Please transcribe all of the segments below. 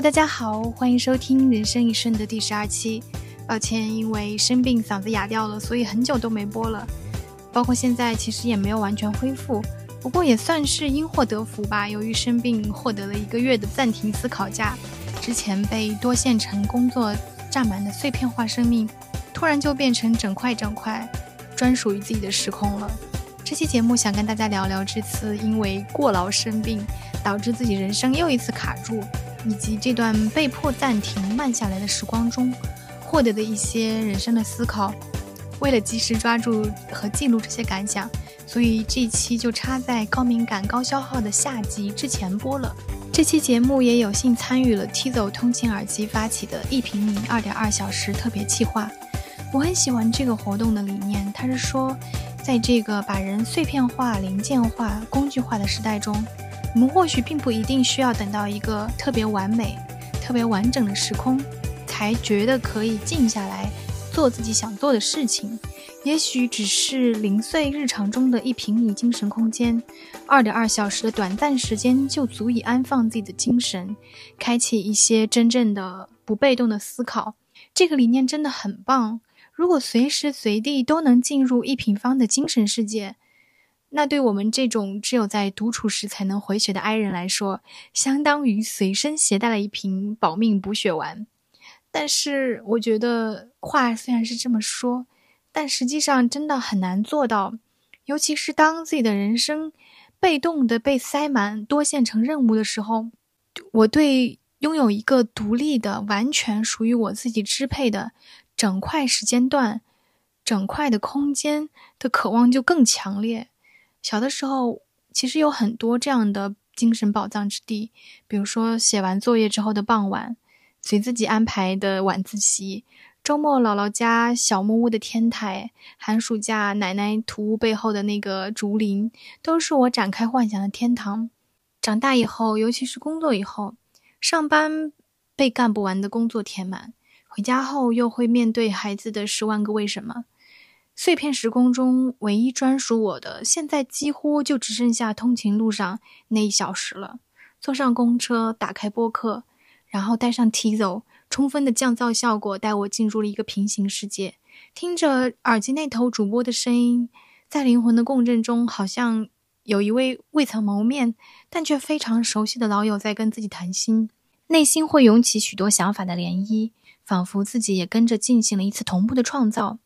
大家好，欢迎收听《人生一瞬》的第十二期。抱歉，因为生病嗓子哑掉了，所以很久都没播了。包括现在其实也没有完全恢复，不过也算是因祸得福吧。由于生病，获得了一个月的暂停思考假。之前被多线程工作占满的碎片化生命，突然就变成整块整块专属于自己的时空了。这期节目想跟大家聊聊这次因为过劳生病，导致自己人生又一次卡住，以及这段被迫暂停慢下来的时光中。获得的一些人生的思考，为了及时抓住和记录这些感想，所以这期就插在高敏感高消耗的下集之前播了。这期节目也有幸参与了 Tizo 通勤耳机发起的一平米二点二小时特别企划。我很喜欢这个活动的理念，它是说，在这个把人碎片化、零件化、工具化的时代中，我们或许并不一定需要等到一个特别完美、特别完整的时空。才觉得可以静下来做自己想做的事情，也许只是零碎日常中的一平米精神空间，二点二小时的短暂时间就足以安放自己的精神，开启一些真正的不被动的思考。这个理念真的很棒。如果随时随地都能进入一平方的精神世界，那对我们这种只有在独处时才能回血的 I 人来说，相当于随身携带了一瓶保命补血丸。但是我觉得话虽然是这么说，但实际上真的很难做到。尤其是当自己的人生被动的被塞满多线程任务的时候，我对拥有一个独立的、完全属于我自己支配的整块时间段、整块的空间的渴望就更强烈。小的时候其实有很多这样的精神宝藏之地，比如说写完作业之后的傍晚。随自己安排的晚自习，周末姥姥家小木屋的天台，寒暑假奶奶土屋背后的那个竹林，都是我展开幻想的天堂。长大以后，尤其是工作以后，上班被干不完的工作填满，回家后又会面对孩子的十万个为什么。碎片时空中唯一专属我的，现在几乎就只剩下通勤路上那一小时了。坐上公车，打开播客。然后带上 Tizo，充分的降噪效果带我进入了一个平行世界，听着耳机那头主播的声音，在灵魂的共振中，好像有一位未曾谋面但却非常熟悉的老友在跟自己谈心，内心会涌起许多想法的涟漪，仿佛自己也跟着进行了一次同步的创造。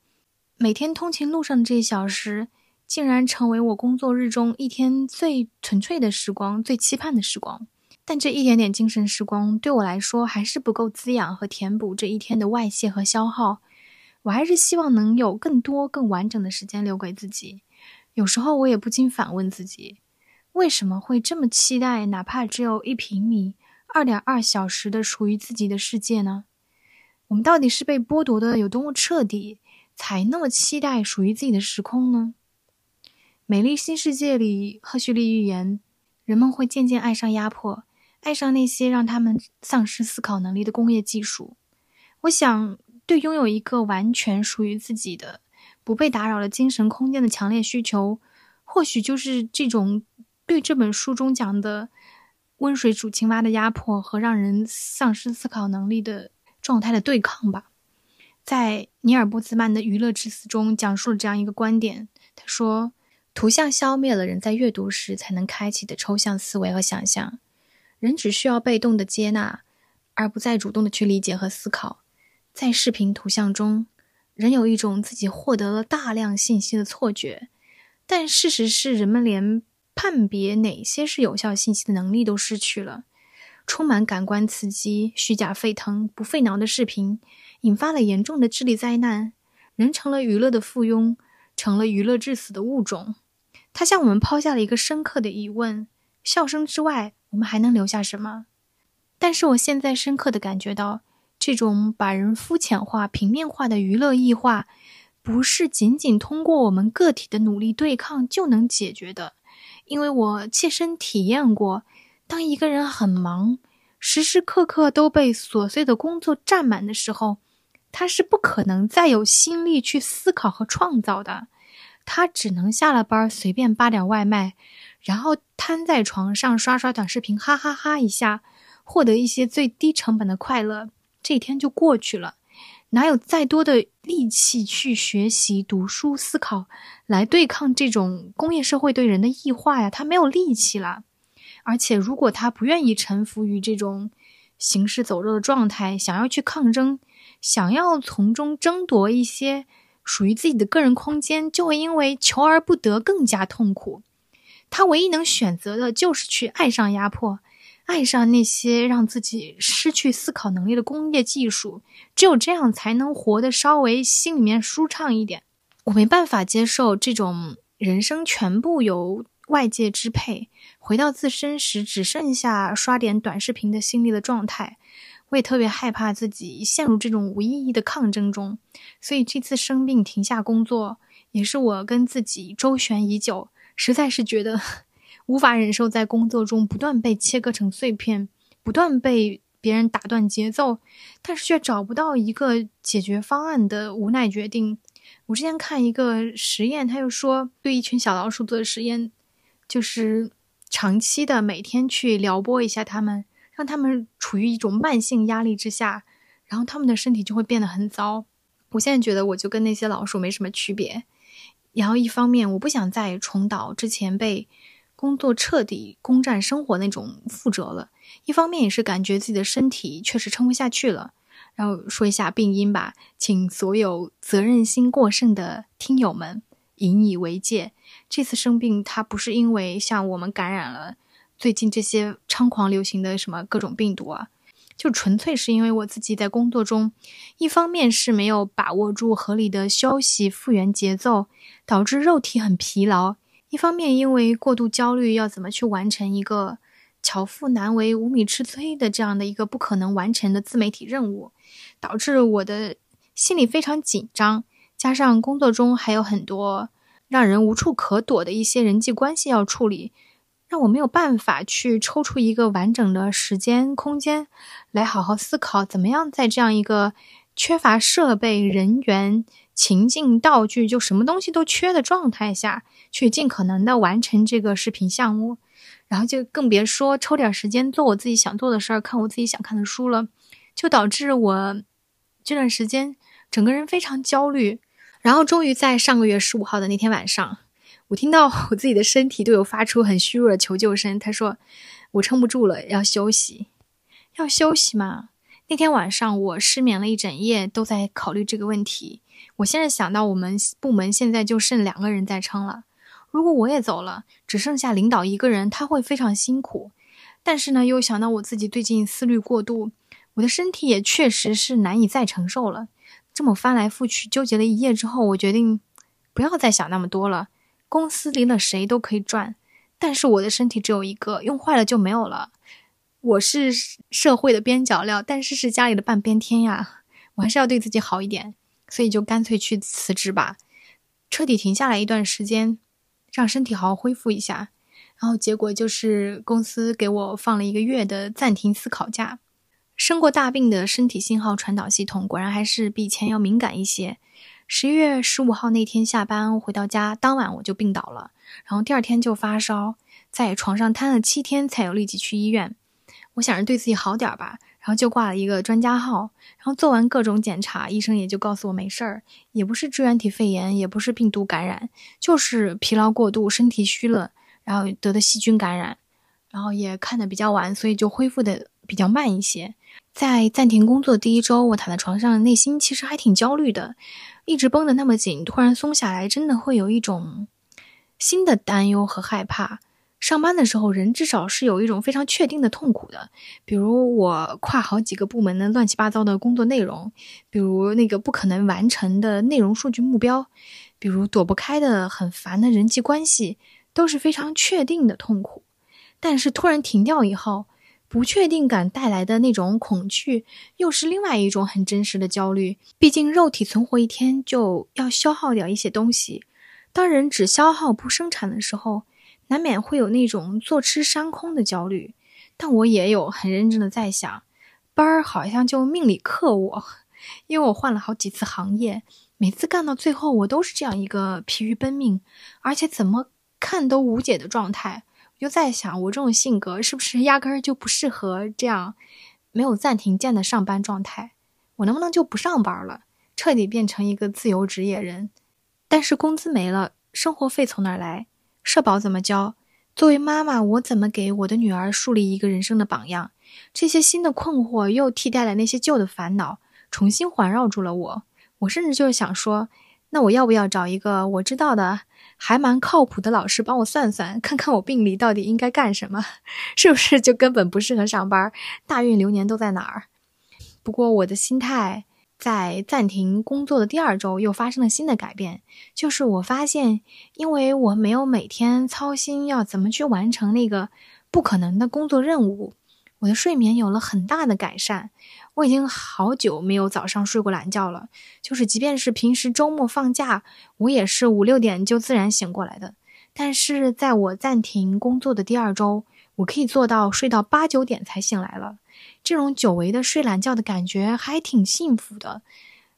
每天通勤路上的这一小时，竟然成为我工作日中一天最纯粹的时光，最期盼的时光。但这一点点精神时光对我来说还是不够滋养和填补这一天的外泄和消耗，我还是希望能有更多更完整的时间留给自己。有时候我也不禁反问自己，为什么会这么期待哪怕只有一平米、二点二小时的属于自己的世界呢？我们到底是被剥夺的有多么彻底，才那么期待属于自己的时空呢？美丽新世界里，赫胥黎预言，人们会渐渐爱上压迫。爱上那些让他们丧失思考能力的工业技术，我想，对拥有一个完全属于自己的、不被打扰的精神空间的强烈需求，或许就是这种对这本书中讲的温水煮青蛙的压迫和让人丧失思考能力的状态的对抗吧。在尼尔·波兹曼的《娱乐之死》中，讲述了这样一个观点：他说，图像消灭了人在阅读时才能开启的抽象思维和想象。人只需要被动的接纳，而不再主动的去理解和思考。在视频图像中，人有一种自己获得了大量信息的错觉，但事实是，人们连判别哪些是有效信息的能力都失去了。充满感官刺激、虚假沸腾、不费脑的视频，引发了严重的智力灾难。人成了娱乐的附庸，成了娱乐致死的物种。他向我们抛下了一个深刻的疑问：笑声之外。我们还能留下什么？但是我现在深刻的感觉到，这种把人肤浅化、平面化的娱乐异化，不是仅仅通过我们个体的努力对抗就能解决的。因为我切身体验过，当一个人很忙，时时刻刻都被琐碎的工作占满的时候，他是不可能再有心力去思考和创造的。他只能下了班随便扒点外卖。然后瘫在床上刷刷短视频，哈哈哈一下，获得一些最低成本的快乐，这一天就过去了。哪有再多的力气去学习、读书、思考，来对抗这种工业社会对人的异化呀？他没有力气了。而且，如果他不愿意臣服于这种行尸走肉的状态，想要去抗争，想要从中争夺一些属于自己的个人空间，就会因为求而不得更加痛苦。他唯一能选择的就是去爱上压迫。爱上那些让自己失去思考能力的工业技术，只有这样才能活得稍微心里面舒畅一点。我没办法接受这种人生全部由外界支配，回到自身时只剩下刷点短视频的心力的状态。我也特别害怕自己陷入这种无意义的抗争中，所以这次生病停下工作，也是我跟自己周旋已久，实在是觉得。无法忍受在工作中不断被切割成碎片，不断被别人打断节奏，但是却找不到一个解决方案的无奈决定。我之前看一个实验，他又说对一群小老鼠做的实验，就是长期的每天去撩拨一下它们，让他们处于一种慢性压力之下，然后他们的身体就会变得很糟。我现在觉得我就跟那些老鼠没什么区别。然后一方面，我不想再重蹈之前被。工作彻底攻占生活那种覆辙了，一方面也是感觉自己的身体确实撑不下去了。然后说一下病因吧，请所有责任心过剩的听友们引以为戒。这次生病，它不是因为像我们感染了最近这些猖狂流行的什么各种病毒啊，就纯粹是因为我自己在工作中，一方面是没有把握住合理的休息复原节奏，导致肉体很疲劳。一方面，因为过度焦虑，要怎么去完成一个巧妇难为无米之炊的这样的一个不可能完成的自媒体任务，导致我的心里非常紧张。加上工作中还有很多让人无处可躲的一些人际关系要处理，让我没有办法去抽出一个完整的时间空间来好好思考，怎么样在这样一个缺乏设备、人员。情境道具就什么东西都缺的状态下去尽可能的完成这个视频项目，然后就更别说抽点时间做我自己想做的事儿，看我自己想看的书了，就导致我这段时间整个人非常焦虑。然后终于在上个月十五号的那天晚上，我听到我自己的身体对我发出很虚弱的求救声，他说我撑不住了，要休息，要休息嘛。那天晚上我失眠了一整夜，都在考虑这个问题。我现在想到，我们部门现在就剩两个人在撑了。如果我也走了，只剩下领导一个人，他会非常辛苦。但是呢，又想到我自己最近思虑过度，我的身体也确实是难以再承受了。这么翻来覆去纠结了一夜之后，我决定不要再想那么多了。公司离了谁都可以转，但是我的身体只有一个，用坏了就没有了。我是社会的边角料，但是是家里的半边天呀，我还是要对自己好一点。所以就干脆去辞职吧，彻底停下来一段时间，让身体好好恢复一下。然后结果就是公司给我放了一个月的暂停思考假。生过大病的身体信号传导系统果然还是比以前要敏感一些。十一月十五号那天下班回到家，当晚我就病倒了，然后第二天就发烧，在床上瘫了七天才有力气去医院。我想着对自己好点儿吧。然后就挂了一个专家号，然后做完各种检查，医生也就告诉我没事儿，也不是支原体肺炎，也不是病毒感染，就是疲劳过度，身体虚了，然后得的细菌感染，然后也看的比较晚，所以就恢复的比较慢一些。在暂停工作第一周，我躺在床上，内心其实还挺焦虑的，一直绷得那么紧，突然松下来，真的会有一种新的担忧和害怕。上班的时候，人至少是有一种非常确定的痛苦的，比如我跨好几个部门的乱七八糟的工作内容，比如那个不可能完成的内容数据目标，比如躲不开的很烦的人际关系，都是非常确定的痛苦。但是突然停掉以后，不确定感带来的那种恐惧，又是另外一种很真实的焦虑。毕竟肉体存活一天就要消耗掉一些东西，当人只消耗不生产的时候。难免会有那种坐吃山空的焦虑，但我也有很认真的在想，班儿好像就命里克我，因为我换了好几次行业，每次干到最后，我都是这样一个疲于奔命，而且怎么看都无解的状态，就在想，我这种性格是不是压根儿就不适合这样没有暂停键的上班状态？我能不能就不上班了，彻底变成一个自由职业人？但是工资没了，生活费从哪儿来？社保怎么交？作为妈妈，我怎么给我的女儿树立一个人生的榜样？这些新的困惑又替代了那些旧的烦恼，重新环绕住了我。我甚至就是想说，那我要不要找一个我知道的还蛮靠谱的老师帮我算算，看看我病历到底应该干什么？是不是就根本不适合上班？大运流年都在哪儿？不过我的心态。在暂停工作的第二周，又发生了新的改变，就是我发现，因为我没有每天操心要怎么去完成那个不可能的工作任务，我的睡眠有了很大的改善。我已经好久没有早上睡过懒觉了，就是即便是平时周末放假，我也是五六点就自然醒过来的。但是在我暂停工作的第二周，我可以做到睡到八九点才醒来了。这种久违的睡懒觉的感觉还挺幸福的，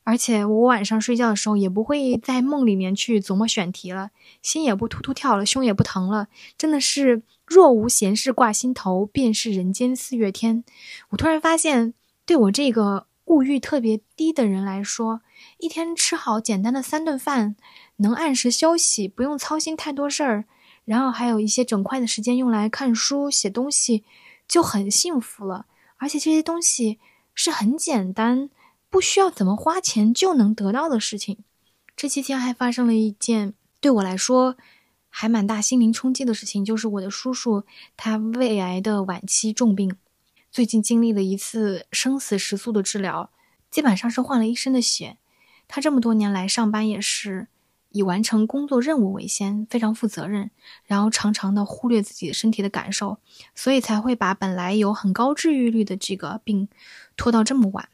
而且我晚上睡觉的时候也不会在梦里面去琢磨选题了，心也不突突跳了，胸也不疼了，真的是若无闲事挂心头，便是人间四月天。我突然发现，对我这个物欲特别低的人来说，一天吃好简单的三顿饭，能按时休息，不用操心太多事儿，然后还有一些整块的时间用来看书、写东西，就很幸福了。而且这些东西是很简单，不需要怎么花钱就能得到的事情。这期间还发生了一件对我来说还蛮大心灵冲击的事情，就是我的叔叔他胃癌的晚期重病，最近经历了一次生死时速的治疗，基本上是换了一身的血。他这么多年来上班也是。以完成工作任务为先，非常负责任，然后常常的忽略自己的身体的感受，所以才会把本来有很高治愈率的这个病拖到这么晚。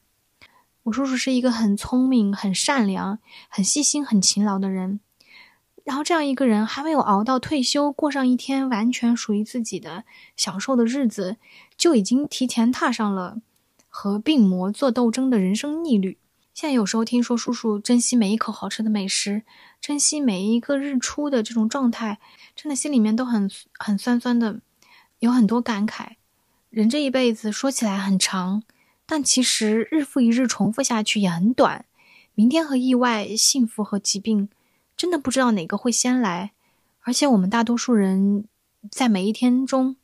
我叔叔是一个很聪明、很善良、很细心、很勤劳的人，然后这样一个人还没有熬到退休，过上一天完全属于自己的享受的日子，就已经提前踏上了和病魔做斗争的人生逆旅。现在有时候听说叔叔珍惜每一口好吃的美食，珍惜每一个日出的这种状态，真的心里面都很很酸酸的，有很多感慨。人这一辈子说起来很长，但其实日复一日重复下去也很短。明天和意外、幸福和疾病，真的不知道哪个会先来。而且我们大多数人在每一天中，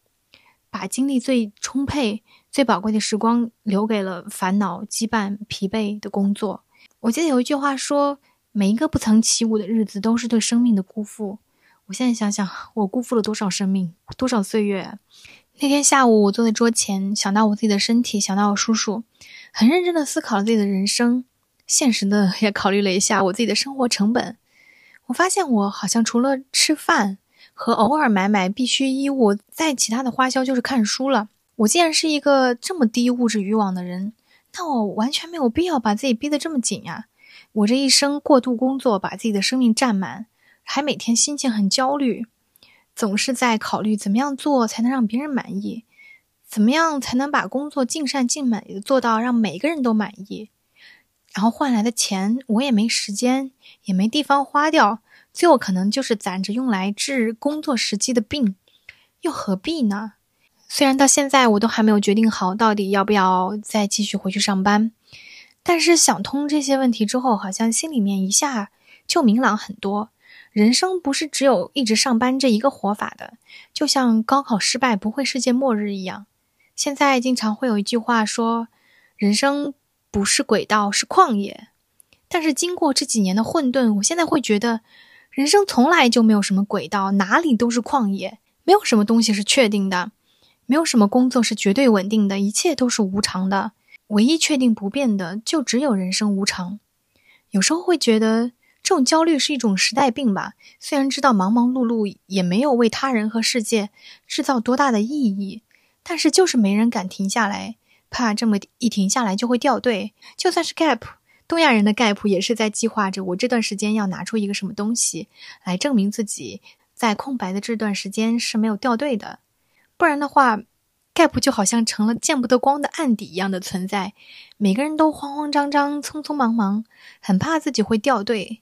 把精力最充沛。最宝贵的时光留给了烦恼、羁绊、疲惫的工作。我记得有一句话说：“每一个不曾起舞的日子，都是对生命的辜负。”我现在想想，我辜负了多少生命，多少岁月？那天下午，我坐在桌前，想到我自己的身体，想到我叔叔，很认真的思考了自己的人生，现实的也考虑了一下我自己的生活成本。我发现，我好像除了吃饭和偶尔买买必需衣物，在其他的花销就是看书了。我既然是一个这么低物质欲望的人，那我完全没有必要把自己逼得这么紧呀！我这一生过度工作，把自己的生命占满，还每天心情很焦虑，总是在考虑怎么样做才能让别人满意，怎么样才能把工作尽善尽美的做到让每个人都满意，然后换来的钱我也没时间，也没地方花掉，最后可能就是攒着用来治工作时期的病，又何必呢？虽然到现在我都还没有决定好到底要不要再继续回去上班，但是想通这些问题之后，好像心里面一下就明朗很多。人生不是只有一直上班这一个活法的，就像高考失败不会世界末日一样。现在经常会有一句话说：“人生不是轨道，是旷野。”但是经过这几年的混沌，我现在会觉得，人生从来就没有什么轨道，哪里都是旷野，没有什么东西是确定的。没有什么工作是绝对稳定的，一切都是无常的。唯一确定不变的，就只有人生无常。有时候会觉得这种焦虑是一种时代病吧。虽然知道忙忙碌碌也没有为他人和世界制造多大的意义，但是就是没人敢停下来，怕这么一停下来就会掉队。就算是 Gap，东亚人的 Gap 也是在计划着我这段时间要拿出一个什么东西来证明自己在空白的这段时间是没有掉队的。不然的话，gap 就好像成了见不得光的案底一样的存在。每个人都慌慌张张、匆匆忙忙，很怕自己会掉队。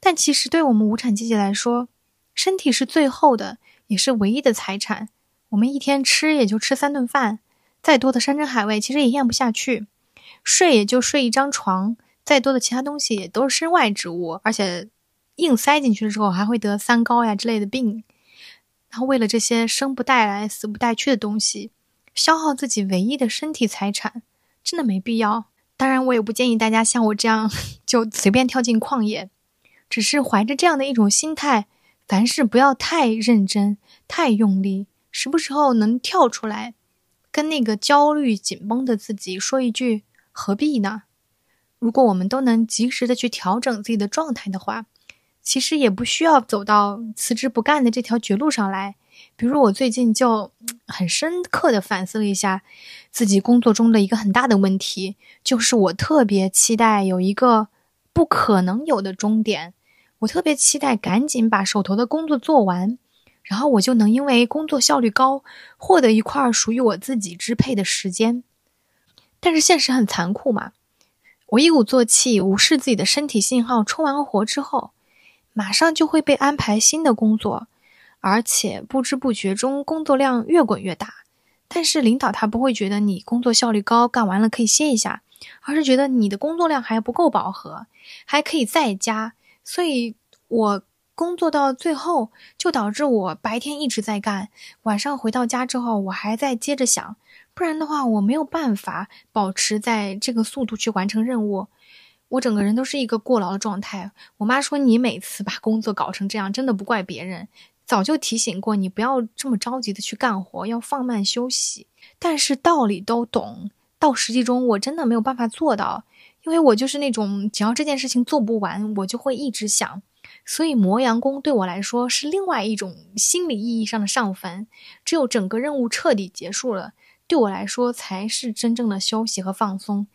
但其实对我们无产阶级来说，身体是最后的，也是唯一的财产。我们一天吃也就吃三顿饭，再多的山珍海味其实也咽不下去；睡也就睡一张床，再多的其他东西也都是身外之物，而且硬塞进去的时候还会得三高呀之类的病。然后为了这些生不带来、死不带去的东西，消耗自己唯一的身体财产，真的没必要。当然，我也不建议大家像我这样 就随便跳进旷野，只是怀着这样的一种心态，凡事不要太认真、太用力，时不时候能跳出来，跟那个焦虑紧绷的自己说一句：“何必呢？”如果我们都能及时的去调整自己的状态的话，其实也不需要走到辞职不干的这条绝路上来。比如我最近就很深刻的反思了一下自己工作中的一个很大的问题，就是我特别期待有一个不可能有的终点，我特别期待赶紧把手头的工作做完，然后我就能因为工作效率高，获得一块属于我自己支配的时间。但是现实很残酷嘛，我一鼓作气，无视自己的身体信号，冲完活之后，马上就会被安排新的工作。而且不知不觉中工作量越滚越大，但是领导他不会觉得你工作效率高，干完了可以歇一下，而是觉得你的工作量还不够饱和，还可以再加。所以，我工作到最后就导致我白天一直在干，晚上回到家之后我还在接着想，不然的话我没有办法保持在这个速度去完成任务，我整个人都是一个过劳的状态。我妈说你每次把工作搞成这样，真的不怪别人。早就提醒过你不要这么着急的去干活，要放慢休息。但是道理都懂，到实际中我真的没有办法做到，因为我就是那种只要这件事情做不完，我就会一直想。所以磨洋工对我来说是另外一种心理意义上的上分。只有整个任务彻底结束了，对我来说才是真正的休息和放松。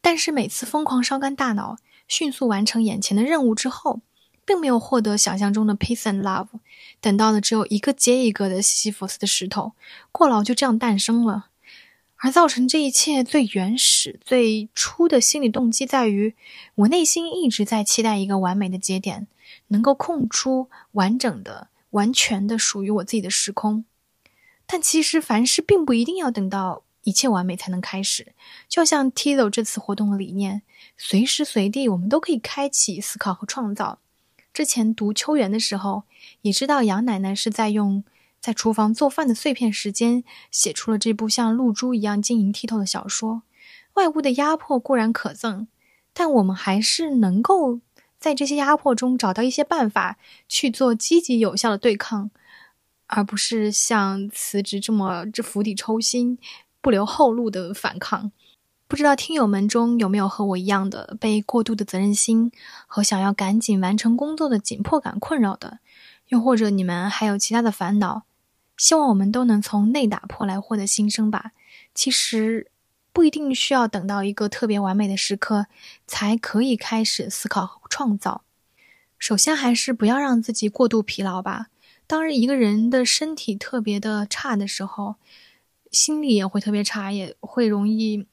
但是每次疯狂烧干大脑，迅速完成眼前的任务之后。并没有获得想象中的 peace and love，等到的只有一个接一个的西西弗斯的石头，过劳就这样诞生了。而造成这一切最原始、最初的心理动机在于，我内心一直在期待一个完美的节点，能够空出完整的、完全的属于我自己的时空。但其实凡事并不一定要等到一切完美才能开始，就像 Tizo 这次活动的理念，随时随地我们都可以开启思考和创造。之前读《秋园》的时候，也知道杨奶奶是在用在厨房做饭的碎片时间，写出了这部像露珠一样晶莹剔透的小说。外物的压迫固然可憎，但我们还是能够在这些压迫中找到一些办法去做积极有效的对抗，而不是像辞职这么这釜底抽薪、不留后路的反抗。不知道听友们中有没有和我一样的被过度的责任心和想要赶紧完成工作的紧迫感困扰的，又或者你们还有其他的烦恼？希望我们都能从内打破来获得新生吧。其实不一定需要等到一个特别完美的时刻才可以开始思考和创造。首先还是不要让自己过度疲劳吧。当然一个人的身体特别的差的时候，心理也会特别差，也会容易。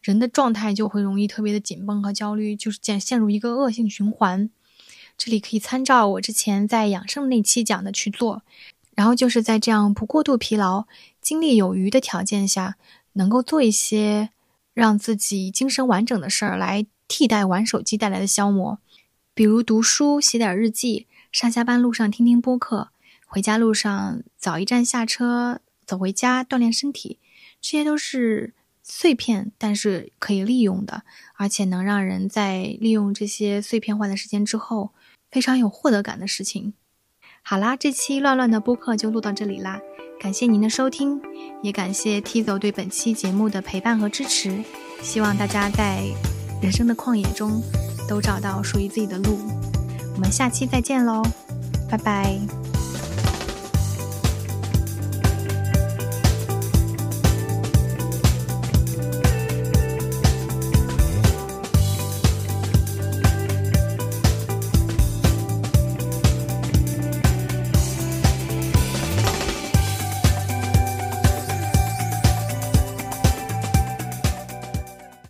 人的状态就会容易特别的紧绷和焦虑，就是陷陷入一个恶性循环。这里可以参照我之前在养生那期讲的去做，然后就是在这样不过度疲劳、精力有余的条件下，能够做一些让自己精神完整的事儿来替代玩手机带来的消磨，比如读书、写点日记、上下班路上听听播客、回家路上早一站下车走回家锻炼身体，这些都是。碎片，但是可以利用的，而且能让人在利用这些碎片化的时间之后，非常有获得感的事情。好啦，这期乱乱的播客就录到这里啦，感谢您的收听，也感谢 T 走对本期节目的陪伴和支持。希望大家在人生的旷野中都找到属于自己的路。我们下期再见喽，拜拜。